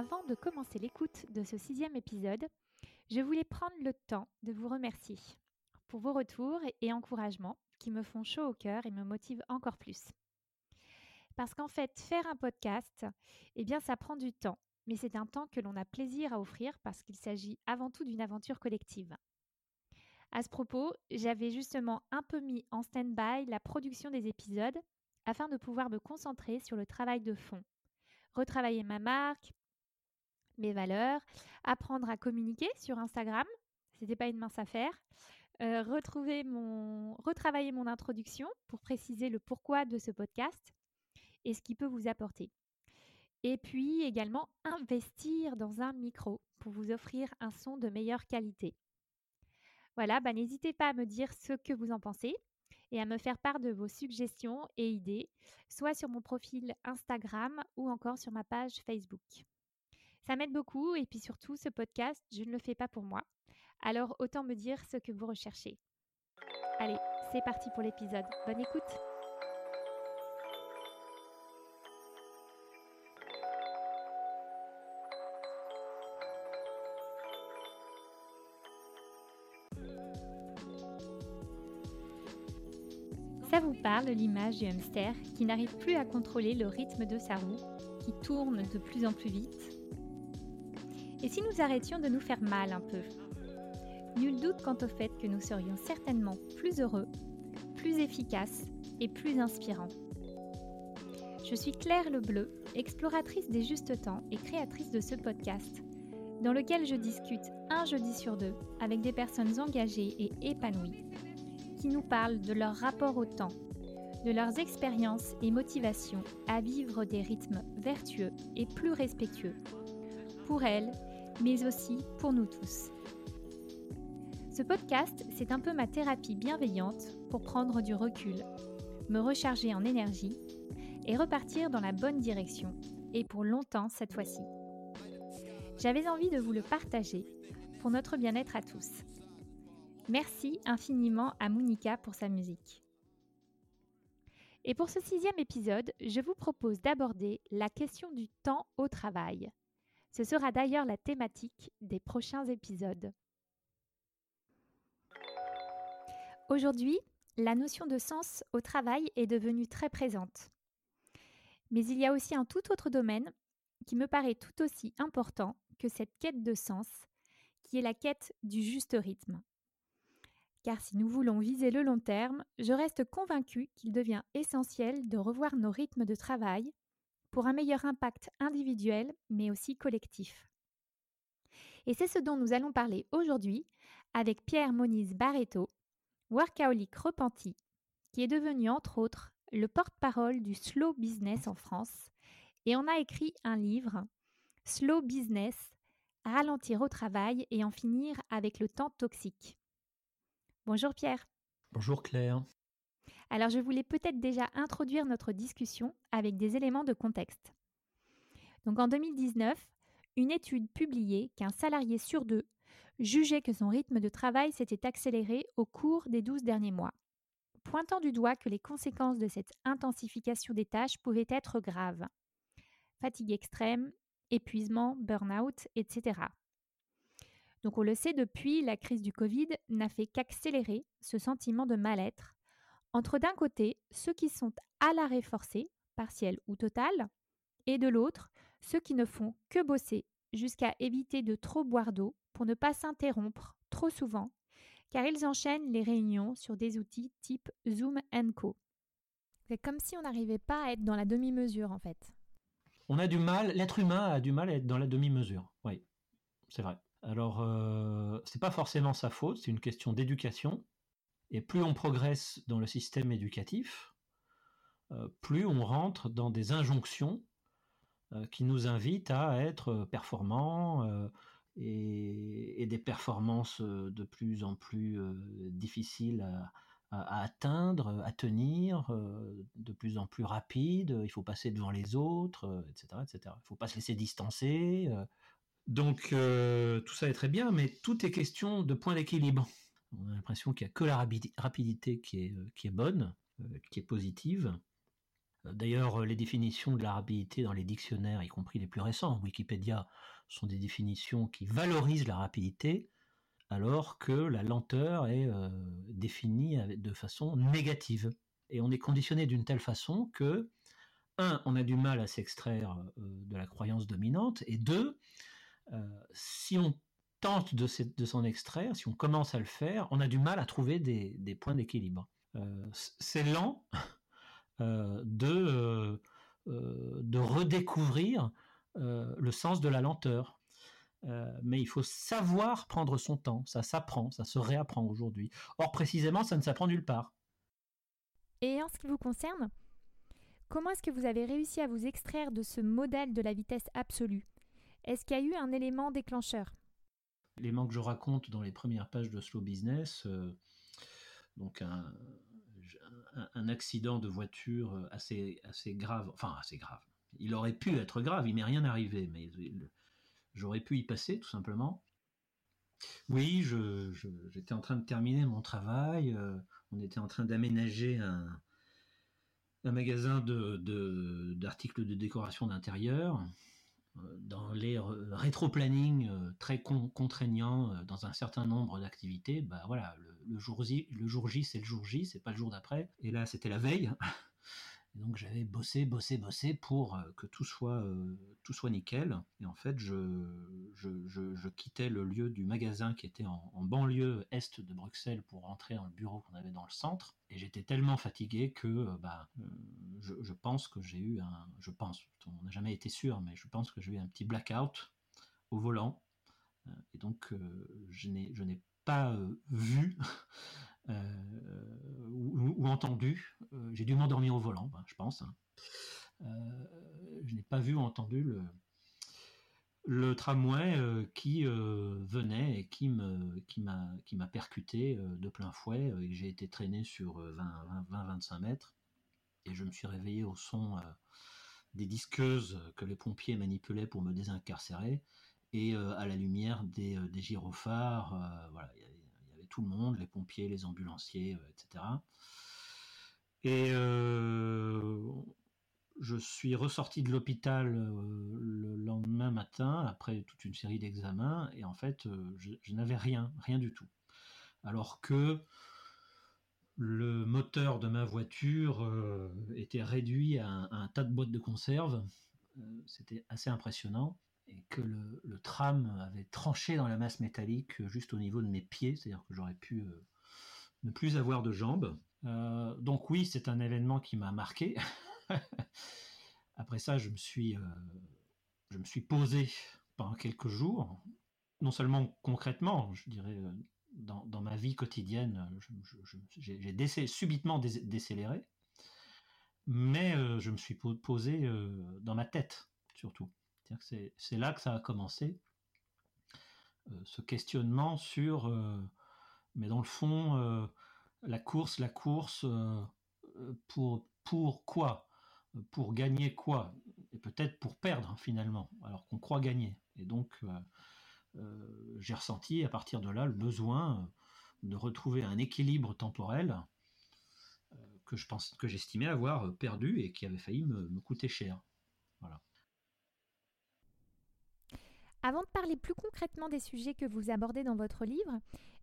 Avant de commencer l'écoute de ce sixième épisode, je voulais prendre le temps de vous remercier pour vos retours et encouragements qui me font chaud au cœur et me motivent encore plus. Parce qu'en fait, faire un podcast, eh bien, ça prend du temps, mais c'est un temps que l'on a plaisir à offrir parce qu'il s'agit avant tout d'une aventure collective. À ce propos, j'avais justement un peu mis en stand-by la production des épisodes afin de pouvoir me concentrer sur le travail de fond. Retravailler ma marque, mes valeurs, apprendre à communiquer sur Instagram, c'était pas une mince affaire, euh, retravailler mon introduction pour préciser le pourquoi de ce podcast et ce qu'il peut vous apporter. Et puis également investir dans un micro pour vous offrir un son de meilleure qualité. Voilà, bah, n'hésitez pas à me dire ce que vous en pensez et à me faire part de vos suggestions et idées, soit sur mon profil Instagram ou encore sur ma page Facebook. Ça m'aide beaucoup et puis surtout, ce podcast, je ne le fais pas pour moi. Alors autant me dire ce que vous recherchez. Allez, c'est parti pour l'épisode. Bonne écoute Ça vous parle l'image du hamster qui n'arrive plus à contrôler le rythme de sa roue, qui tourne de plus en plus vite? Et si nous arrêtions de nous faire mal un peu? Nul doute quant au fait que nous serions certainement plus heureux, plus efficaces et plus inspirants. Je suis Claire Lebleu, exploratrice des justes temps et créatrice de ce podcast, dans lequel je discute un jeudi sur deux avec des personnes engagées et épanouies qui nous parlent de leur rapport au temps, de leurs expériences et motivations à vivre des rythmes vertueux et plus respectueux, pour elles, mais aussi pour nous tous. Ce podcast, c'est un peu ma thérapie bienveillante pour prendre du recul, me recharger en énergie et repartir dans la bonne direction, et pour longtemps cette fois-ci. J'avais envie de vous le partager pour notre bien-être à tous. Merci infiniment à Monica pour sa musique. Et pour ce sixième épisode, je vous propose d'aborder la question du temps au travail. Ce sera d'ailleurs la thématique des prochains épisodes. Aujourd'hui, la notion de sens au travail est devenue très présente. Mais il y a aussi un tout autre domaine qui me paraît tout aussi important que cette quête de sens, qui est la quête du juste rythme. Car si nous voulons viser le long terme, je reste convaincue qu'il devient essentiel de revoir nos rythmes de travail pour un meilleur impact individuel mais aussi collectif. Et c'est ce dont nous allons parler aujourd'hui avec Pierre Moniz Barreto, workaholic repenti, qui est devenu entre autres le porte-parole du slow business en France et en a écrit un livre, Slow Business, ralentir au travail et en finir avec le temps toxique. Bonjour Pierre. Bonjour Claire. Alors je voulais peut-être déjà introduire notre discussion avec des éléments de contexte. Donc en 2019, une étude publiait qu'un salarié sur deux jugeait que son rythme de travail s'était accéléré au cours des 12 derniers mois, pointant du doigt que les conséquences de cette intensification des tâches pouvaient être graves. Fatigue extrême, épuisement, burn-out, etc. Donc on le sait depuis, la crise du Covid n'a fait qu'accélérer ce sentiment de mal-être entre d'un côté ceux qui sont à l'arrêt forcé, partiel ou total, et de l'autre ceux qui ne font que bosser jusqu'à éviter de trop boire d'eau pour ne pas s'interrompre trop souvent, car ils enchaînent les réunions sur des outils type Zoom Co. C'est comme si on n'arrivait pas à être dans la demi-mesure en fait. On a du mal, l'être humain a du mal à être dans la demi-mesure. Oui, c'est vrai. Alors, euh, c'est pas forcément sa faute, c'est une question d'éducation. Et plus on progresse dans le système éducatif, euh, plus on rentre dans des injonctions euh, qui nous invitent à être performants euh, et, des performances de plus en plus difficiles à, atteindre, à tenir, de plus en plus rapides. Il faut passer devant les autres, etc., etc. Il ne faut pas se laisser distancer. Donc tout ça est très bien, mais tout est question de point d'équilibre. On a l'impression qu'il n'y a que la rapidité qui est, euh, qui est bonne, euh, qui est positive. D'ailleurs, les définitions de la rapidité dans les dictionnaires, y compris les plus récents, Wikipédia, sont des définitions qui valorisent la rapidité, alors que la lenteur est définie de façon négative. Et on est conditionné d'une telle façon que, un, on a du mal à s'extraire de la croyance dominante, et deux, si on tente de, s'en extraire, si on commence à le faire, on a du mal à trouver des, points d'équilibre. c'est lent de, de redécouvrir le sens de la lenteur. mais il faut savoir prendre son temps. Ça s'apprend, ça se réapprend aujourd'hui. Or, précisément, ça ne s'apprend nulle part. Et en ce qui vous concerne, comment est-ce que vous avez réussi à vous extraire de ce modèle de la vitesse absolue? Est-ce qu'il y a eu un élément déclencheur? L'élément que je raconte dans les premières pages de Slow Business, euh, donc un, accident de voiture assez, assez grave, enfin assez grave. Il aurait pu être grave, il m'est rien arrivé, mais j'aurais pu y passer tout simplement. Oui, j'étais en train de terminer mon travail. Euh, on était en train d'aménager un, magasin d'articles de, décoration d'intérieur dans les rétro-planning euh, très contraignants euh, dans un certain nombre d'activités. Bah voilà, le, jour J, le jour J, c'est le jour J, c'est pas le jour d'après. Et là, c'était la veille. donc j'avais bossé, bossé, bossé pour euh, que tout soit, euh, tout soit nickel. Et en fait, je, je, quittais le lieu du magasin qui était en, banlieue est de Bruxelles pour rentrer dans le bureau qu'on avait dans le centre. Et j'étais tellement fatigué que euh, bah, je, pense que j'ai eu un... Je pense, on n'a jamais été sûr, mais je pense que j'ai eu un petit blackout au volant. Et donc, je n'ai pas vu euh, Euh, j'ai dû m'endormir au volant, ben, je pense. Hein. Euh, je n'ai pas vu ou entendu le, tramway qui venait et qui m'a qui m'a percuté de plein fouet et j'ai été traîné sur 20 20 25 mètres et je me suis réveillé au son des disqueuses que les pompiers manipulaient pour me désincarcérer et à la lumière des, des gyrophares voilà tout le monde, les pompiers, les ambulanciers, etc. Et euh, je suis ressorti de l'hôpital euh, le lendemain matin, après toute une série d'examens, et en fait, euh, je, n'avais rien, rien du tout. Alors que le moteur de ma voiture était réduit à un, tas de boîtes de conserve. C'était assez impressionnant et que le, tram avait tranché dans la masse métallique juste au niveau de mes pieds, c'est-à-dire que j'aurais pu ne plus avoir de jambes. Euh, donc oui, c'est un événement qui m'a marqué. Après ça, je me suis, je me suis posé pendant quelques jours, non seulement concrètement, je dirais, dans, dans ma vie quotidienne, j'ai subitement décéléré, mais je me suis posé dans ma tête surtout. C'est là que ça a commencé, euh, ce questionnement sur, euh, mais dans le fond, euh, la course, la course, pour, pour quoi? Pour gagner quoi? Et peut-être pour perdre finalement, alors qu'on croit gagner. Et donc, j'ai ressenti à partir de là le besoin de retrouver un équilibre temporel que je pense que j'estimais avoir perdu et qui avait failli me, me coûter cher. Voilà. Avant de parler plus concrètement des sujets que vous abordez dans votre livre,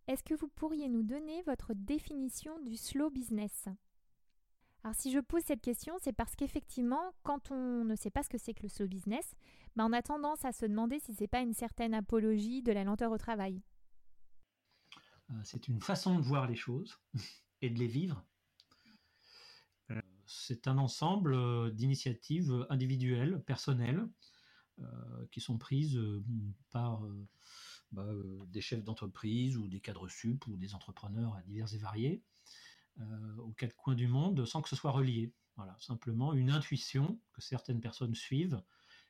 est-ce que vous pourriez nous donner votre définition du slow business? Alors si je pose cette question, c'est parce qu'effectivement, quand on ne sait pas ce que c'est que le slow business, ben on a tendance à se demander si c'est pas une certaine apologie de la lenteur au travail. Euh, c'est une façon de voir les choses et de les vivre. Euh, c'est un ensemble euh, d'initiatives individuelles, personnelles, qui sont prises euh, par euh, bah, des chefs d'entreprise ou des cadres sup ou des entrepreneurs divers et variés aux quatre coins du monde sans que ce soit relié. Voilà, simplement une intuition que certaines personnes suivent,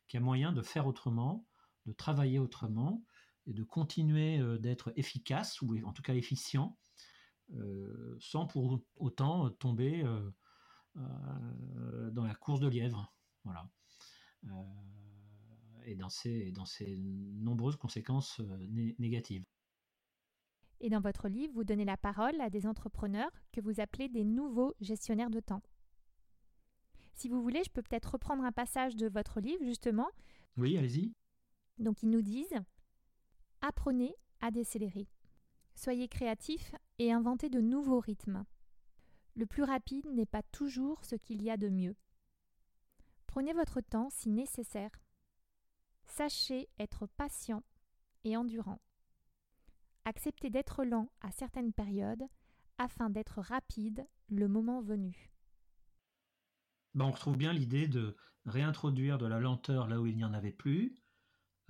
qui a moyen de faire autrement, de travailler autrement et de continuer d'être efficace ou en tout cas efficient, sans pour autant tomber dans la course de lièvre. Voilà et dans ses, dans nombreuses conséquences euh, négatives. Et dans votre livre, vous donnez la parole à des entrepreneurs que vous appelez des nouveaux gestionnaires de temps. Si vous voulez, je peux peut-être reprendre un passage de votre livre, justement. Oui, allez-y. Donc, ils nous disent Apprenez à décélérer. Soyez créatifs et inventez de nouveaux rythmes. Le plus rapide n'est pas toujours ce qu'il y a de mieux. Prenez votre temps si nécessaire. Sachez être patient et endurant. Acceptez d'être lent à certaines périodes afin d'être rapide le moment venu. Ben, on retrouve bien l'idée de réintroduire de la lenteur là où il n'y en avait plus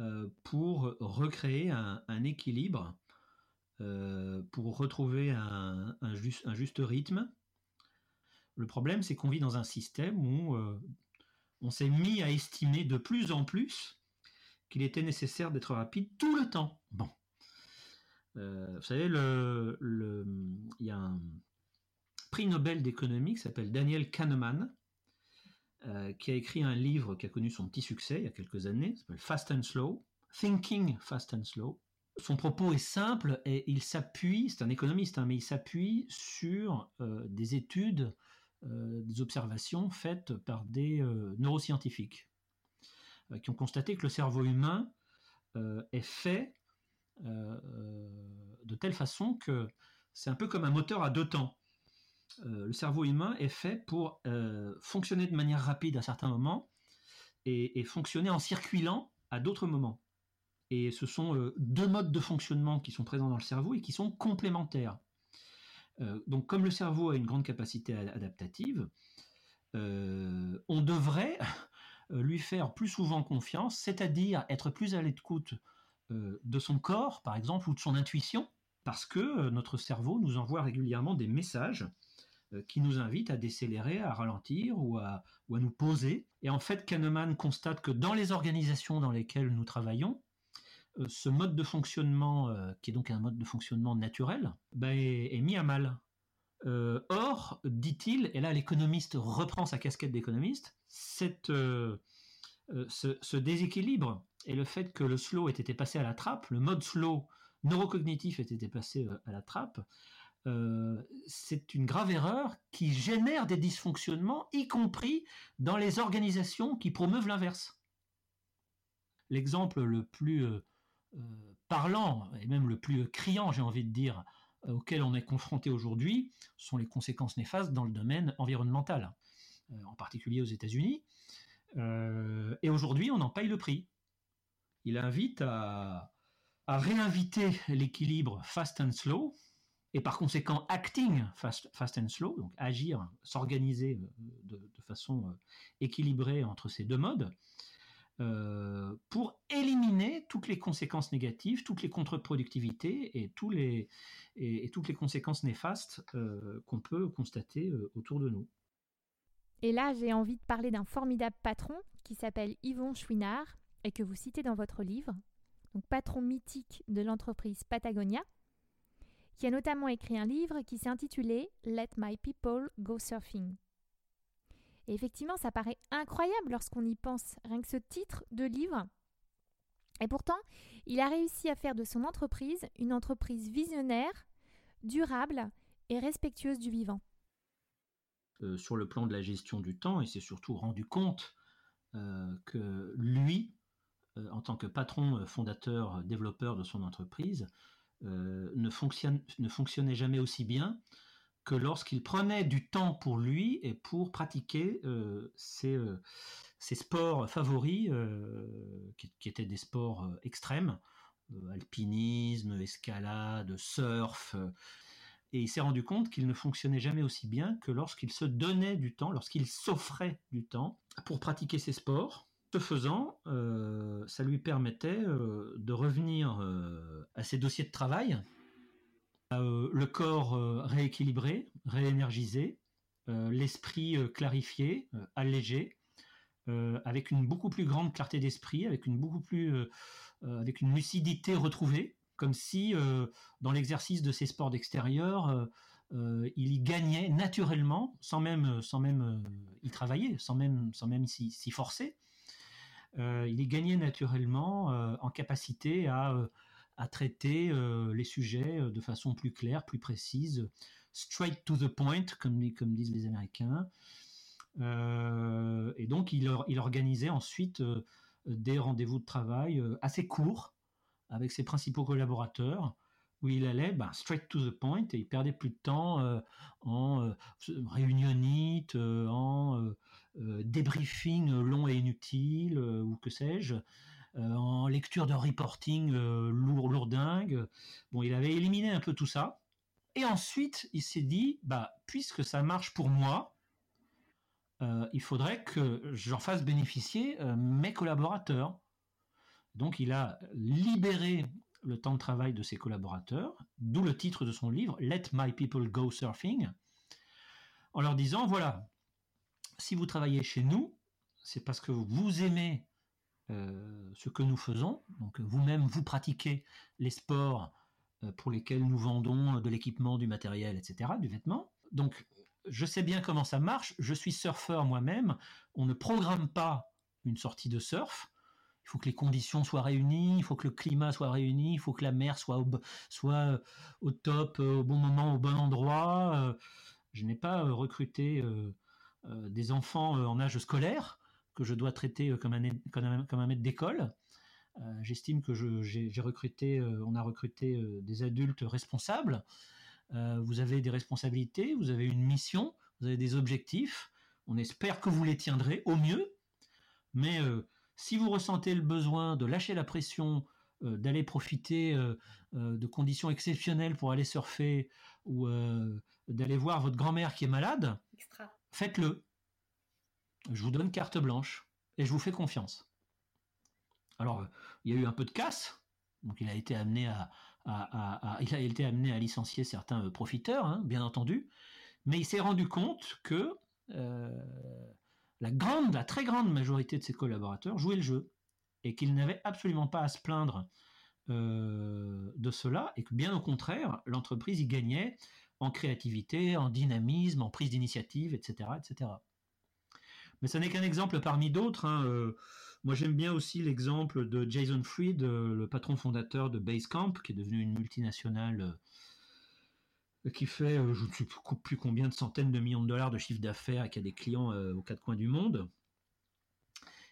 euh, pour recréer un, équilibre, euh, pour retrouver un, juste, rythme. Le problème, c'est qu'on vit dans un système où euh, on s'est mis à estimer de plus en plus qu'il était nécessaire d'être rapide tout le temps. Bon. vous savez, il y a un prix Nobel d'économie qui s'appelle Daniel Kahneman, euh, qui a écrit un livre qui a connu son petit succès il y a quelques années, s'appelle Fast and Slow, Thinking Fast and Slow. Son propos est simple et il s'appuie, c'est un économiste, hein, mais il s'appuie sur euh, des études, euh, des observations faites par des neuroscientifiques qui ont constaté que le cerveau humain est fait de telle façon que c'est un peu comme un moteur à deux temps. Euh, le cerveau humain est fait pour euh, fonctionner de manière rapide à certains moments et, fonctionner en circulant à d'autres moments. Et ce sont euh, deux modes de fonctionnement qui sont présents dans le cerveau et qui sont complémentaires. donc comme le cerveau a une grande capacité adaptative, on devrait lui faire plus souvent confiance, c'est-à-dire être plus à l'écoute de son corps, par exemple, ou de son intuition, parce que notre cerveau nous envoie régulièrement des messages euh, qui nous invite à décélérer, à ralentir ou à, ou à nous poser. Et en fait, Kahneman constate que dans les organisations dans lesquelles nous travaillons, euh, ce mode de fonctionnement, euh, qui est donc un mode de fonctionnement naturel, bah, est, mis à mal. or, dit-il, et là l'économiste reprend sa casquette d'économiste, cette, ce, déséquilibre et le fait que le slow ait été passé à la trappe, le mode slow neurocognitif ait été passé à la trappe, euh, c'est une grave erreur qui génère des dysfonctionnements, y compris dans les organisations qui promeuvent l'inverse. L'exemple le plus euh, euh, parlant, et même le plus criant, j'ai envie de dire, auquel on est confronté aujourd'hui, sont les conséquences néfastes dans le domaine environnemental, en particulier aux États-Unis. et aujourd'hui, on en paye le prix. Il invite à réinviter l'équilibre fast and slow, et par conséquent acting fast, and slow, donc agir, s'organiser euh, de, façon euh, équilibrée entre ces deux modes, euh, pour éliminer toutes les conséquences négatives, toutes les contre-productivités et, toutes les conséquences néfastes qu'on peut constater autour de nous. Et là, j'ai envie de parler d'un formidable patron qui s'appelle Yvon Chouinard et que vous citez dans votre livre, donc patron mythique de l'entreprise Patagonia qui a notamment écrit un livre qui s'est intitulé Let My People Go Surfing. Et effectivement, ça paraît incroyable lorsqu'on y pense, rien que ce titre de livre. Et pourtant, il a réussi à faire de son entreprise une entreprise visionnaire, durable et respectueuse du vivant. Euh, sur le plan de la gestion du temps, il s'est surtout rendu compte euh, que lui, euh, en tant que patron, fondateur, développeur de son entreprise, ne, ne fonctionnait jamais aussi bien que lorsqu'il prenait du temps pour lui et pour pratiquer ses, sports favoris, qui, étaient des sports extrêmes, alpinisme, escalade, surf. Et il s'est rendu compte qu'il ne fonctionnait jamais aussi bien que lorsqu'il se donnait du temps, lorsqu'il s'offrait du temps pour pratiquer ses sports. Ce faisant, euh, ça lui permettait euh, de revenir euh, à ses dossiers de travail, le corps rééquilibré, réénergisé, l'esprit clarifié, allégé, avec une beaucoup plus grande clarté d'esprit, avec une beaucoup plus, avec une lucidité retrouvée, comme si dans l'exercice de ces sports d'extérieur, il y gagnait naturellement, sans même, y travailler, sans même, s'y forcer. Euh, il est gagné naturellement euh, en capacité à, euh, traiter les sujets de façon plus claire, plus précise, straight to the point, comme, disent les Américains, et donc, il, organisait ensuite des rendez-vous de travail assez courts avec ses principaux collaborateurs où il allait ben, straight to the point et il perdait plus de temps en euh, réunionnite, en débriefing long et inutile, ou que sais-je, en lecture de reporting lourd, lourdingue. Bon, il avait éliminé un peu tout ça. Et ensuite, il s'est dit, bah, puisque ça marche pour moi, il faudrait que j'en fasse bénéficier mes collaborateurs. Donc il a libéré le temps de travail de ses collaborateurs, d'où le titre de son livre, Let My People Go Surfing, en leur disant, voilà, si vous travaillez chez nous, c'est parce que vous aimez euh, ce que nous faisons, donc vous-même vous pratiquez les sports euh, pour lesquels nous vendons de l'équipement, du matériel, etc., du vêtement. Donc je sais bien comment ça marche, je suis surfeur moi-même, on ne programme pas une sortie de surf, il faut que les conditions soient réunies, il faut que le climat soit réuni, il faut que la mer soit au, euh, top, euh, au bon moment, au bon endroit. Euh, je n'ai pas recruté des enfants en âge scolaire que je dois traiter comme un, comme un, maître d'école. J'estime que j'ai recruté, on a recruté des adultes responsables. vous avez des responsabilités, vous avez une mission, vous avez des objectifs. On espère que vous les tiendrez au mieux, mais si vous ressentez le besoin de lâcher la pression, euh, d'aller profiter euh, euh, de conditions exceptionnelles pour aller surfer ou d'aller voir votre grand-mère qui est malade, faites-le. Je vous donne carte blanche et je vous fais confiance. Alors, il y a eu un peu de casse, donc il a été amené à, il a été amené à licencier certains profiteurs, hein, bien entendu, mais il s'est rendu compte que la grande, la très grande majorité de ses collaborateurs jouaient le jeu et qu'ils n'avaient absolument pas à se plaindre euh, de cela et que bien au contraire, l'entreprise y gagnait en créativité, en dynamisme, en prise d'initiative, etc., etc. Mais ce n'est qu'un exemple parmi d'autres. Hein, euh, moi, j'aime bien aussi l'exemple de Jason Fried, euh, le patron fondateur de Basecamp, qui est devenu une multinationale qui fait euh, je ne sais plus combien de centaines de millions de dollars de chiffre d'affaires et qui a des clients euh, aux quatre coins du monde.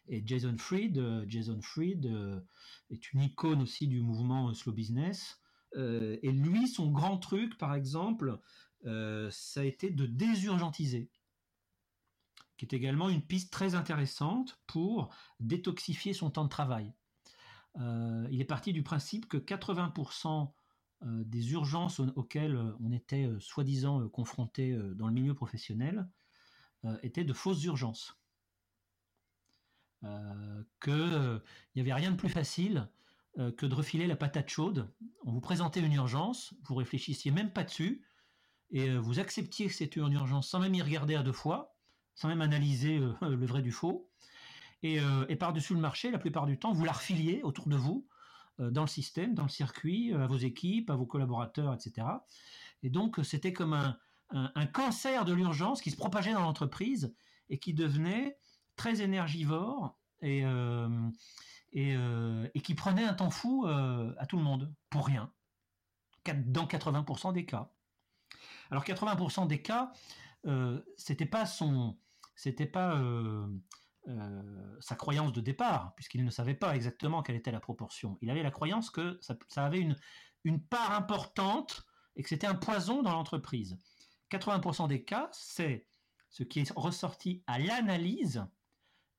Et Jason Fried, euh, Jason Fried est une icône aussi du mouvement slow business. et lui, son grand truc, par exemple, ça a été de désurgentiser, qui est également une piste très intéressante pour détoxifier son temps de travail. il est parti du principe que 80% euh, des urgences auxquelles euh, on était euh, soi-disant confronté dans le milieu professionnel étaient de fausses urgences. Qu'il n'y avait rien de plus facile que de refiler la patate chaude. On vous présentait une urgence, vous réfléchissiez même pas dessus, et vous acceptiez que c'était une urgence sans même y regarder à deux fois, sans même analyser le vrai du faux. Et, et par-dessus le marché, la plupart du temps, vous la refiliez autour de vous euh, dans le système, dans le circuit, euh, à vos équipes, à vos collaborateurs, etc. Et donc, c'était comme un, cancer de l'urgence qui se propageait dans l'entreprise et qui devenait très énergivore et, euh, et, qui prenait un temps fou à tout le monde, pour rien, dans 80% des cas. Alors 80% des cas, c'était pas son, c'était pas euh, sa croyance de départ, puisqu'il ne savait pas exactement quelle était la proportion. Il avait la croyance que ça, avait une, une, part importante et que c'était un poison dans l'entreprise. 80% des cas, c'est ce qui est ressorti à l'analyse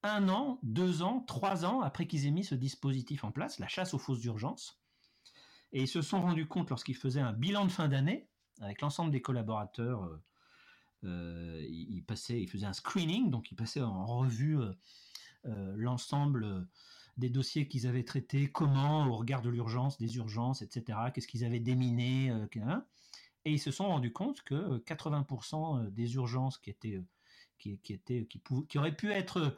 un an, deux ans, trois ans après qu'ils aient mis ce dispositif en place, la chasse aux fausses urgences. Et ils se sont rendus compte lorsqu'ils faisaient un bilan de fin d'année avec l'ensemble des collaborateurs euh, euh, il, passait, il faisait un screening, donc il passait en revue euh, euh, l'ensemble des dossiers qu'ils avaient traités, comment, au regard de l'urgence, des urgences, etc., qu'est-ce qu'ils avaient déminé, et ils se sont rendus compte que 80% des urgences qui étaient, qui, étaient, qui auraient pu être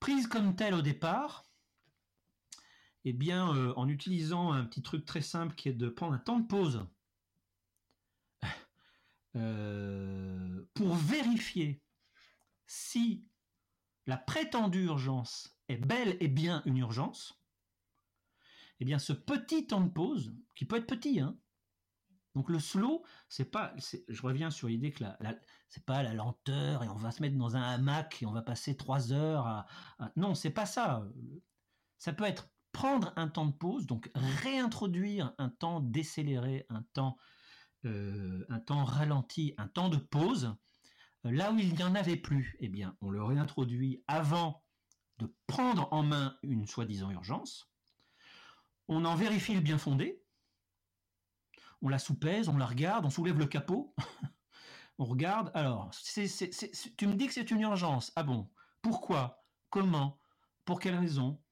prises comme telles au départ, eh bien, en utilisant un petit truc très simple qui est de prendre un temps de pause euh, pour vérifier si la prétendue urgence est bel et bien une urgence, eh bien ce petit temps de pause, qui peut être petit, hein, Donc le slow, c'est pas, je reviens sur l'idée que la, c'est pas la lenteur et on va se mettre dans un hamac et on va passer trois heures à, à... non, c'est pas ça. Ça peut être prendre un temps de pause, donc réintroduire un temps décéléré, un temps, euh, un temps ralenti, un temps de pause. Là où il n'y en avait plus, eh bien, on le réintroduit avant de prendre en main une soi-disant urgence. On en vérifie le bien fondé, on la soupèse, on la regarde, on soulève le capot, on regarde. Alors, tu me dis que c'est une urgence. Ah bon? Pourquoi? Comment? Pour quelle raison?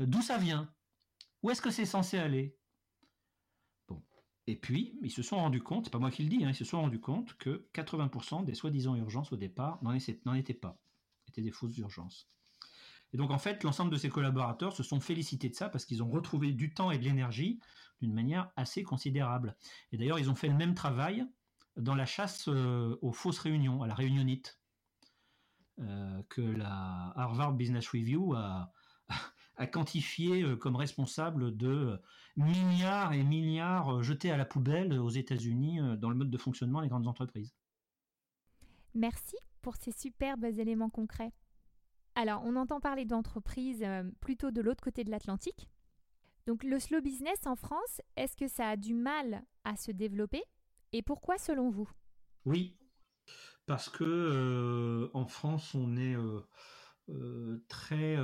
Euh, D'où ça vient? Où est-ce que c'est censé aller? Et puis, ils se sont rendus compte, c'est pas moi qui le dis, hein, ils se sont rendus compte que 80% des soi-disant urgences au départ n'en étaient pas, étaient des fausses urgences. Et donc en fait, l'ensemble de ces collaborateurs se sont félicités de ça parce qu'ils ont retrouvé du temps et de l'énergie d'une manière assez considérable. Et d'ailleurs, ils ont fait le même travail dans la chasse euh, aux fausses réunions, à la réunionite, euh, que la Harvard Business Review a, quantifié euh, comme responsable de milliards et milliards jetés à la poubelle aux États-Unis dans le mode de fonctionnement des grandes entreprises. Merci pour ces superbes éléments concrets. Alors, on entend parler d'entreprises plutôt de l'autre côté de l'Atlantique, donc le slow business en France, est-ce que ça a du mal à se développer et pourquoi selon vous? Oui, parce que euh, en France on est euh, euh, très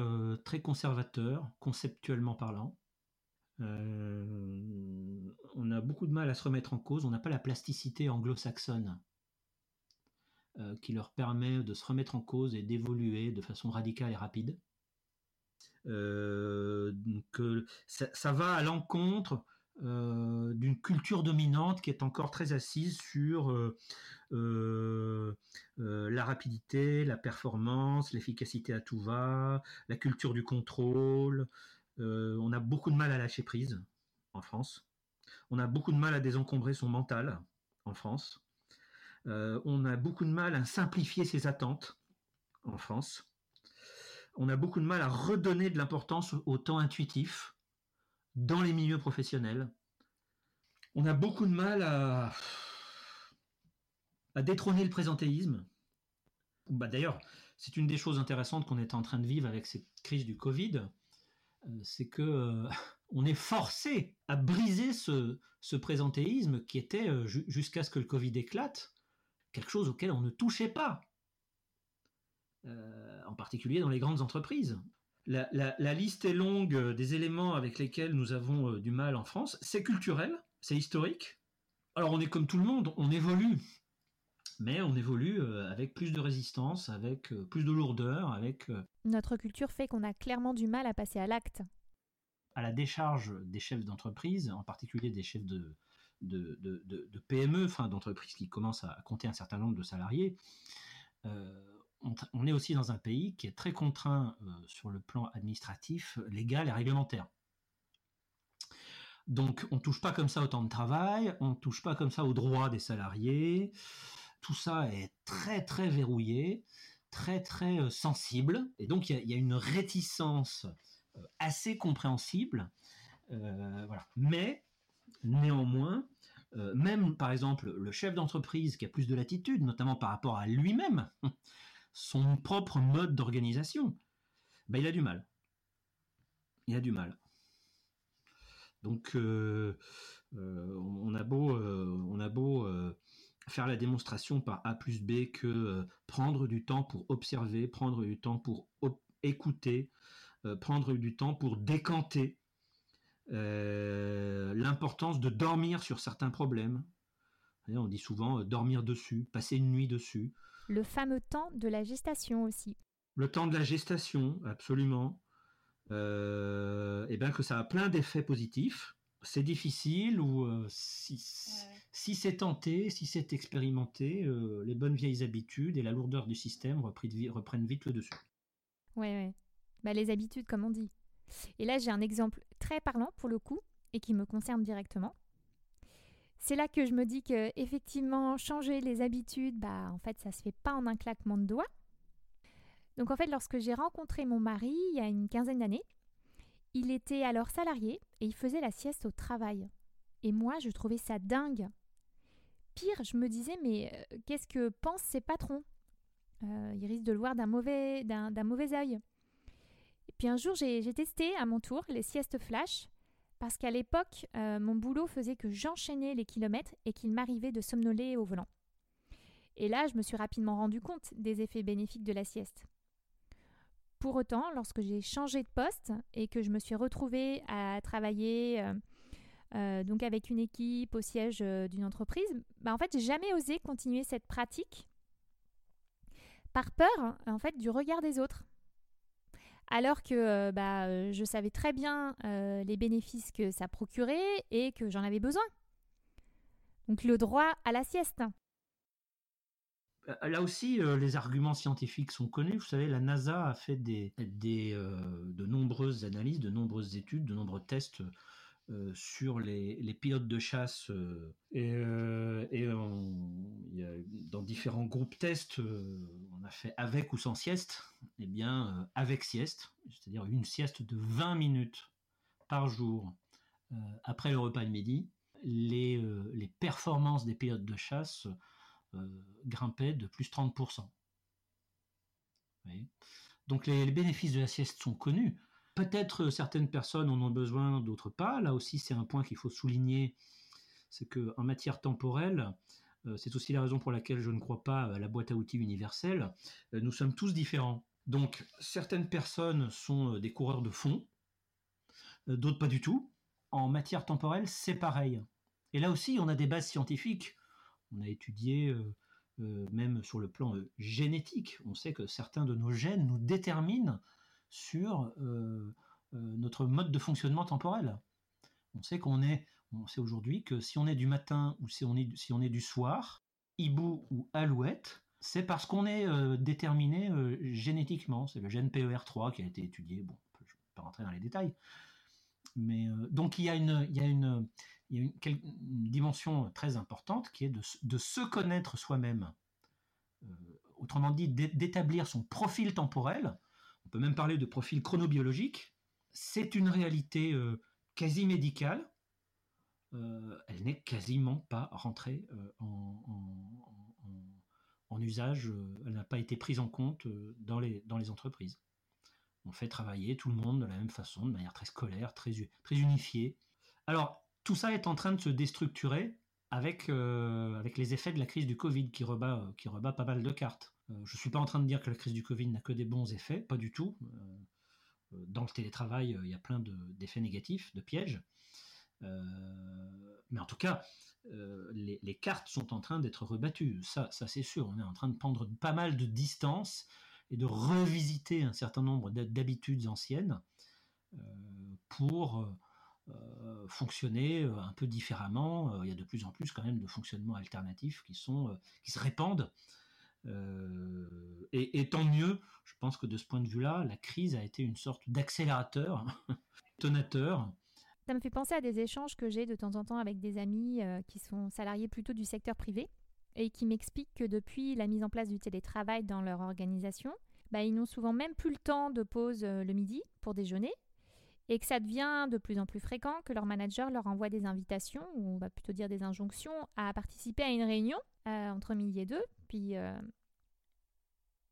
très conservateur conceptuellement parlant. on a beaucoup de mal à se remettre en cause. On n'a pas la plasticité anglo-saxonne qui leur permet de se remettre en cause et d'évoluer de façon radicale et rapide euh, que ça, va à l'encontre euh, d'une culture dominante qui est encore très assise sur euh, la rapidité, la performance, l'efficacité à tout va, la culture du contrôle. on a beaucoup de mal à lâcher prise en France. On a beaucoup de mal à désencombrer son mental en France. on a beaucoup de mal à simplifier ses attentes en France on a beaucoup de mal à redonner de l'importance au temps intuitif dans les milieux professionnels. On a beaucoup de mal à, détrôner le présentéisme. Bah D'ailleurs, c'est une des choses intéressantes qu'on est en train de vivre avec cette crise du Covid, euh, c'est que euh, on est forcé à briser ce, présentéisme qui était, euh, jusqu'à ce que le Covid éclate, quelque chose auquel on ne touchait pas. En particulier dans les grandes entreprises. La, liste est longue des éléments avec lesquels nous avons euh, du mal en France. C'est culturel, c'est historique. Alors on est comme tout le monde, on évolue. Mais on évolue euh, avec plus de résistance, avec plus de lourdeur, avec... Notre culture fait qu'on a clairement du mal à passer à l'acte. À la décharge des chefs d'entreprise, en particulier des chefs de, de, de, PME, enfin d'entreprises qui commencent à compter un certain nombre de salariés, on, est aussi dans un pays qui est très contraint euh, sur le plan administratif, légal et réglementaire. Donc on ne touche pas comme ça au temps de travail, on ne touche pas comme ça aux droits des salariés. Tout ça est très très verrouillé, très très euh, sensible. Et donc il y, a une réticence euh, assez compréhensible. Mais néanmoins, même par exemple le chef d'entreprise qui a plus de latitude, notamment par rapport à lui-même, son propre mode d'organisation, ben, il a du mal. Il a du mal. Donc, euh, euh, on a beau, euh, on a beau faire la démonstration par A plus B que prendre du temps pour observer, prendre du temps pour écouter, prendre du temps pour décanter l'importance de dormir sur certains problèmes. On dit souvent dormir dessus, passer une nuit dessus le fameux temps de la gestation aussi. Le temps de la gestation, absolument. et euh, eh bien que ça a plein d'effets positifs. C'est difficile ou euh, si, c'est tenté, si c'est expérimenté, euh, les bonnes vieilles habitudes et la lourdeur du système reprennent vite le dessus. Oui, ouais. Bah, les habitudes, comme on dit. Et là, j'ai un exemple très parlant pour le coup et qui me concerne directement c'est là que je me dis que effectivement changer les habitudes, bah en fait ça se fait pas en un claquement de doigts. Donc en fait lorsque j'ai rencontré mon mari il y a une quinzaine d'années, il était alors salarié et il faisait la sieste au travail. Et moi, je trouvais ça dingue. Pire, je me disais, mais euh, qu'est-ce que pensent ces patrons? Euh, Ils risquent de le voir d'un mauvais, d'un, mauvais œil. Et puis un jour, j'ai, testé à mon tour les siestes flash, parce qu'à l'époque, euh, mon boulot faisait que j'enchaînais les kilomètres et qu'il m'arrivait de somnoler au volant. Et là, je me suis rapidement rendu compte des effets bénéfiques de la sieste. Pour autant, lorsque j'ai changé de poste et que je me suis retrouvée à travailler euh, euh, donc avec une équipe au siège d'une entreprise, bah en fait, j'ai jamais osé continuer cette pratique par peur en fait du regard des autres. Alors que bah, je savais très bien les bénéfices que ça procurait et que j'en avais besoin. Donc le droit à la sieste. Euh, là aussi, euh, les arguments scientifiques sont connus. Vous savez, la NASA a fait des, euh, de nombreuses analyses, de nombreuses études, de nombreux tests sur les, pilotes de chasse. et, dans différents groupes tests, on a fait avec ou sans sieste. Eh bien, avec sieste, c'est-à-dire une sieste de 20 minutes par jour après le repas de midi, les, les performances des pilotes de chasse euh, grimpait de plus 30%. Donc les, bénéfices de la sieste sont connus. Peut-être certaines personnes en ont besoin, d'autres pas. Là aussi, c'est un point qu'il faut souligner, c'est que en matière temporelle, euh, c'est aussi la raison pour laquelle je ne crois pas à la boîte à outils universelle. Euh, nous sommes tous différents. Donc certaines personnes sont des coureurs de fond, d'autres pas du tout. En matière temporelle, c'est pareil. Et là aussi, on a des bases scientifiques on a étudié euh, euh, même sur le plan euh, génétique. On sait que certains de nos gènes nous déterminent sur notre mode de fonctionnement temporel. On sait qu'on est, on sait aujourd'hui que si on est du matin ou si on est, si on est du soir, hibou ou alouette, c'est parce qu'on est déterminé génétiquement. C'est le gène PER3 qui a été étudié. Bon, je ne vais pas rentrer dans les détails. Mais donc il y a une, il y a une, il y a une, dimension très importante qui est de, se connaître soi-même. Euh, autrement dit, d'établir son profil temporel. On peut même parler de profil chronobiologique. C'est une réalité euh, quasi médicale. Euh, elle n'est quasiment pas rentrée en, en, usage. elle n'a pas été prise en compte dans les, entreprises. On fait travailler tout le monde de la même façon, de manière très scolaire, très, unifiée. Alors, tout ça est en train de se déstructurer avec, euh, les effets de la crise du Covid qui euh, qui rebat pas mal de cartes. Euh, je ne suis pas en train de dire que la crise du Covid n'a que des bons effets, pas du tout. dans le télétravail, il y a plein d'effets négatifs, de pièges. mais en tout cas, les, cartes sont en train d'être rebattues. Ça, ça c'est sûr. On est en train de prendre pas mal de distance et de revisiter un certain nombre d'habitudes anciennes pour euh, fonctionner euh, un peu différemment. Euh, il y a de plus en plus quand même de fonctionnements alternatifs qui, sont, qui se répandent. Et, tant mieux, je pense que de ce point de vue-là, la crise a été une sorte d'accélérateur, tonateur. Ça me fait penser à des échanges que j'ai de temps en temps avec des amis qui sont salariés plutôt du secteur privé et qui m'expliquent que depuis la mise en place du télétravail dans leur organisation, bah, ils n'ont souvent même plus le temps de pause le midi pour déjeuner et que ça devient de plus en plus fréquent que leur manager leur envoie des invitations, ou on va plutôt dire des injonctions, à participer à une réunion euh, entre midi et deux. Puis euh,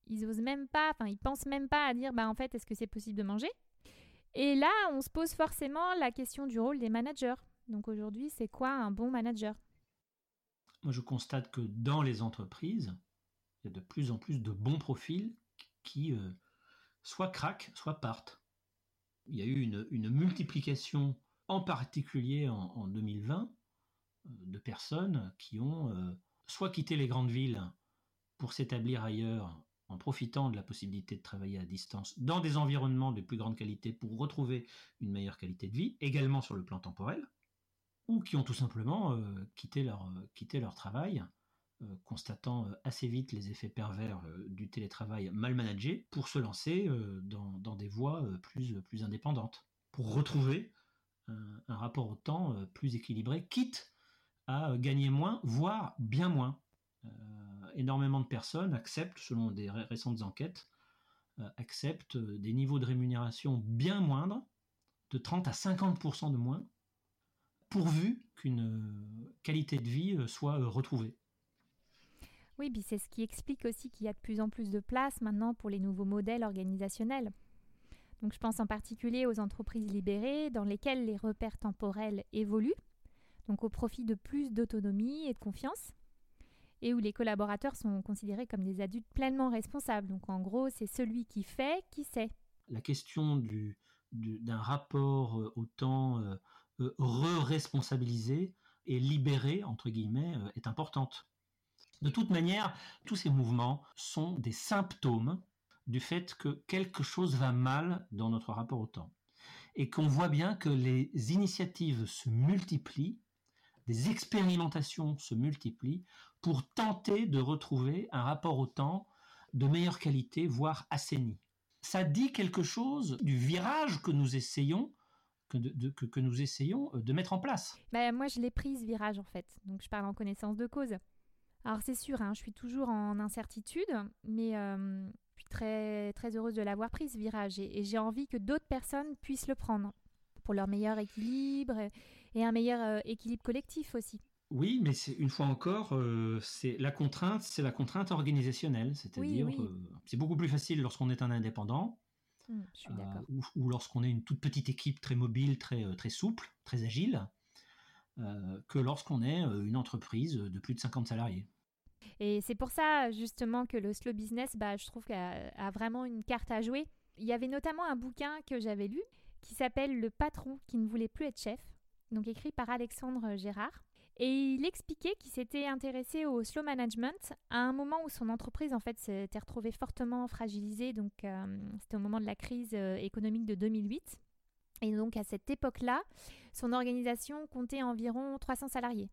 ils osent même pas, enfin ils pensent même pas à dire, bah en fait, est-ce que c'est possible de manger? Et là, on se pose forcément la question du rôle des managers. Donc aujourd'hui, c'est quoi un bon manager? Moi, je constate que dans les entreprises, il y a de plus en plus de bons profils qui euh, soit craquent, soit partent. Il y a eu une, multiplication, en particulier en, 2020, euh, de personnes qui ont soit quitté les grandes villes pour s'établir ailleurs en profitant de la possibilité de travailler à distance dans des environnements de plus grande qualité pour retrouver une meilleure qualité de vie, également sur le plan temporel, ou qui ont tout simplement euh, quitté, leur, quitté leur travail euh, constatant euh, assez vite les effets pervers euh, du télétravail mal managé, pour se lancer dans, des voies plus, plus indépendantes, pour retrouver un, rapport au temps plus équilibré, quitte à gagner moins, voire bien moins. Énormément de personnes acceptent, selon des récentes enquêtes, acceptent des niveaux de rémunération bien moindres, de 30 à 50% de moins, pourvu qu'une qualité de vie soit retrouvée. Oui, puis c'est ce qui explique aussi qu'il y a de plus en plus de place maintenant pour les nouveaux modèles organisationnels. Donc je pense en particulier aux entreprises libérées dans lesquelles les repères temporels évoluent, donc au profit de plus d'autonomie et de confiance, et où les collaborateurs sont considérés comme des adultes pleinement responsables. Donc en gros, c'est celui qui fait qui sait. La question du, d'un rapport euh, au temps euh, euh, re-responsabilisé et libéré, entre guillemets, est importante. De toute manière, tous ces mouvements sont des symptômes du fait que quelque chose va mal dans notre rapport au temps. Et qu'on voit bien que les initiatives se multiplient, des expérimentations se multiplient pour tenter de retrouver un rapport au temps de meilleure qualité, voire assaini. Ça dit quelque chose du virage que nous essayons que, que, nous essayons euh, de mettre en place. Bah, moi, je l'ai pris ce virage en fait, donc je parle en connaissance de cause. Alors c'est sûr, hein, je suis toujours en incertitude, mais euh, je suis très, très heureuse de l'avoir pris ce virage et, j'ai envie que d'autres personnes puissent le prendre pour leur meilleur équilibre et, un meilleur euh, équilibre collectif aussi. Oui, mais c'est une fois encore, euh, c'est la contrainte, c'est la contrainte organisationnelle, c'est-à-dire euh, c'est beaucoup plus facile lorsqu'on est un indépendant, mmh, euh, ou, lorsqu'on est une toute petite équipe très mobile, très très souple, très agile, que lorsqu'on est une entreprise de plus de 50 salariés. Et c'est pour ça justement que le slow business, bah, je trouve qu'il a vraiment une carte à jouer. Il y avait notamment un bouquin que j'avais lu qui s'appelle Le patron qui ne voulait plus être chef, donc écrit par Alexandre Gérard. Et il expliquait qu'il s'était intéressé au slow management à un moment où son entreprise en fait s'était retrouvée fortement fragilisée. Donc euh, c'était au moment de la crise euh, économique de 2008. Et donc à cette époque-là, son organisation comptait environ 300 salariés.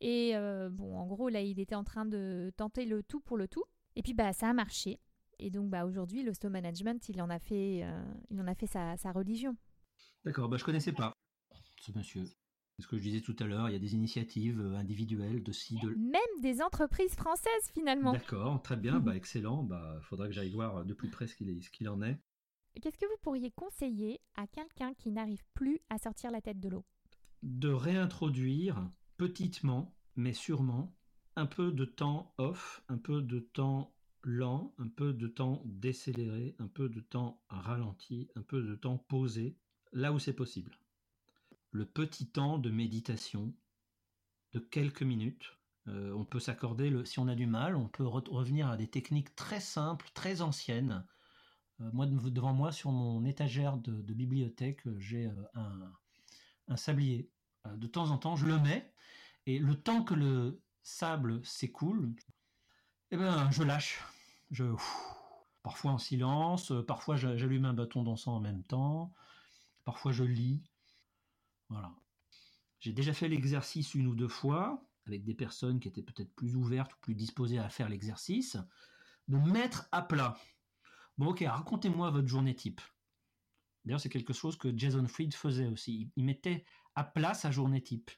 Et euh, bon, en gros, là, il était en train de tenter le tout pour le tout. Et puis, bah, ça a marché. Et donc, bah, aujourd'hui, le slow management, il en a fait, il en a fait sa, sa religion. D'accord, bah, je connaissais pas ce monsieur ce que je disais tout à l'heure, il y a des initiatives euh, individuelles de ci, de... Même des entreprises françaises finalement. D'accord, très bien, bah, excellent. Bah, faudra que j'aille voir de plus près ce qu'il en est. Qu'est-ce que vous pourriez conseiller à quelqu'un qui n'arrive plus à sortir la tête de l'eau? De réintroduire petitement, mais sûrement, un peu de temps off, un peu de temps lent, un peu de temps décéléré, un peu de temps ralenti, un peu de temps posé, là où c'est possible le petit temps de méditation de quelques minutes. Euh, on peut s'accorder, si on a du mal, on peut revenir à des techniques très simples, très anciennes. Euh, moi, devant moi, sur mon étagère de, bibliothèque, j'ai euh, un, sablier. de temps en temps, je le mets, et le temps que le sable s'écoule, eh ben, je lâche. Je, parfois en silence, parfois j'allume un bâton d'encens en même temps, parfois je lis. Voilà. J'ai déjà fait l'exercice une ou deux fois avec des personnes qui étaient peut-être plus ouvertes ou plus disposées à faire l'exercice, de mettre à plat. Bon, ok, racontez-moi votre journée type. D'ailleurs, c'est quelque chose que Jason Fried faisait aussi. Il mettait à plat sa journée type.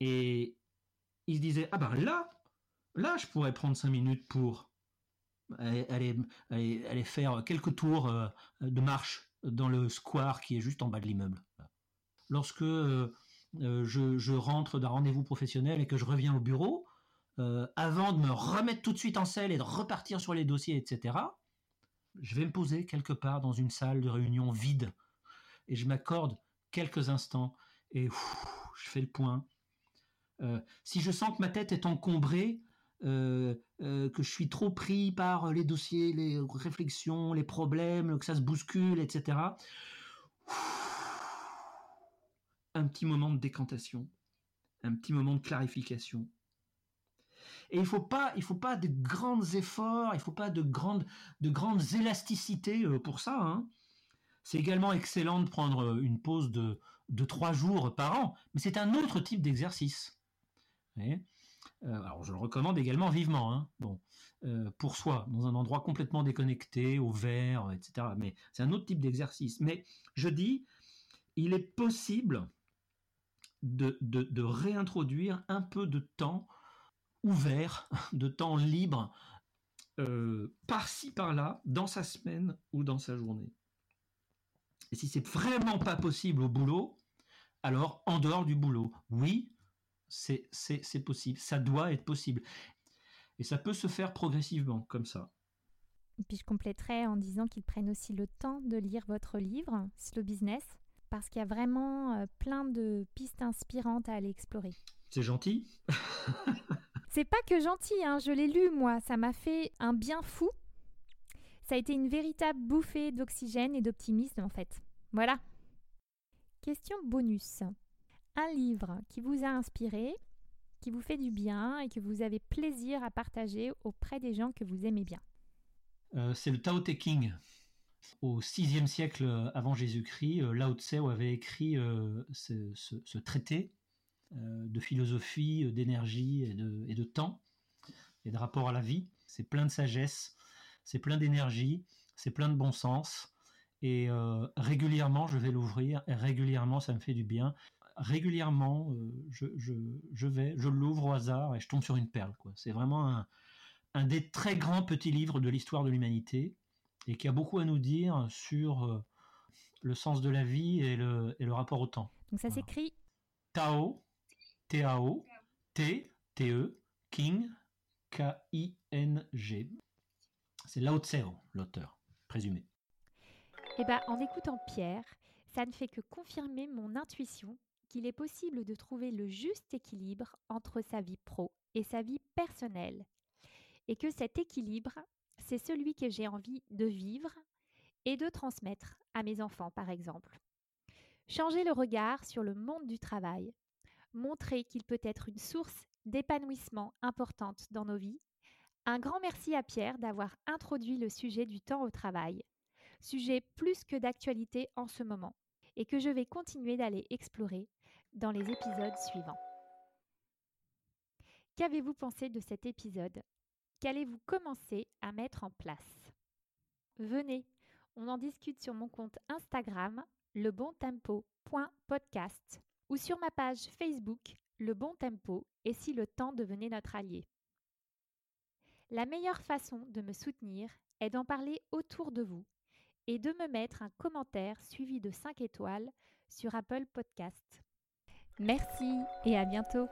Et il se disait, ah ben là, là, je pourrais prendre cinq minutes pour aller, aller faire quelques tours euh, de marche dans le square qui est juste en bas de l'immeuble lorsque euh, euh, je, rentre d'un rendez-vous professionnel et que je reviens au bureau, euh, avant de me remettre tout de suite en selle et de repartir sur les dossiers, etc., je vais me poser quelque part dans une salle de réunion vide et je m'accorde quelques instants et je fais le point. si je sens que ma tête est encombrée, que je suis trop pris par les dossiers, les réflexions, les problèmes, que ça se bouscule, etc un petit moment de décantation, un petit moment de clarification. Et il ne faut pas, faut pas de grands efforts, il ne faut pas de grandes, de grandes élasticités euh, pour ça. Hein. C'est également excellent de prendre euh, une pause de, de trois jours par an, mais c'est un autre type d'exercice. Euh, alors je le recommande également vivement, hein. bon, pour soi, dans un endroit complètement déconnecté, au vert, etc. Mais c'est un autre type d'exercice. Mais je dis, il est possible de, réintroduire un peu de temps ouvert, de temps libre, euh, par-ci, par-là, dans sa semaine ou dans sa journée. Et si c'est vraiment pas possible au boulot, Alors, en dehors du boulot, oui, c'est possible, ça doit être possible. Et ça peut se faire progressivement, comme ça. Et puis je compléterai en disant qu'ils prennent aussi le temps de lire votre livre, Slow Business, parce qu'il y a vraiment euh, plein de pistes inspirantes à aller explorer. C'est gentil C'est pas que gentil, hein, je l'ai lu moi, ça m'a fait un bien fou. Ça a été une véritable bouffée d'oxygène et d'optimisme en fait. Voilà. Question bonus. Un livre qui vous a inspiré, qui vous fait du bien et que vous avez plaisir à partager auprès des gens que vous aimez bien. Euh, c'est le Tao Te King. Au VIe siècle euh, avant Jésus-Christ, euh, Lao Tse avait écrit ce, traité de philosophie, d'énergie et de, temps et de rapport à la vie. C'est plein de sagesse, c'est plein d'énergie, c'est plein de bon sens. Et régulièrement, je vais l'ouvrir et régulièrement, ça me fait du bien. Régulièrement, je, vais, je l'ouvre au hasard et je tombe sur une perle. C'est vraiment un des très grands petits livres de l'histoire de l'humanité et qui a beaucoup à nous dire sur euh, le sens de la vie et le, et le rapport au temps. Donc ça s'écrit Tao, T-A-O, T, T-E, King, K-I-N-G. C'est Lao Tseo, l'auteur, présumé. Eh bien, en écoutant Pierre, ça ne fait que confirmer mon intuition qu'il est possible de trouver le juste équilibre entre sa vie pro et sa vie personnelle et que cet équilibre, c'est celui que j'ai envie de vivre et de transmettre à mes enfants, par exemple. Changer le regard sur le monde du travail, montrer qu'il peut être une source d'épanouissement importante dans nos vies. Un grand merci à Pierre d'avoir introduit le sujet du temps au travail, sujet plus que d'actualité en ce moment, et que je vais continuer d'aller explorer dans les épisodes suivants. Qu'avez-vous pensé de cet épisode? Qu'allez-vous commencer à mettre en place? Venez, on en discute sur mon compte Instagram, lebontempo.podcast ou sur ma page Facebook, Le Bon Tempo, et si le temps devenait notre allié. La meilleure façon de me soutenir est d'en parler autour de vous et de me mettre un commentaire suivi de 5 étoiles sur Apple Podcast. Merci et à bientôt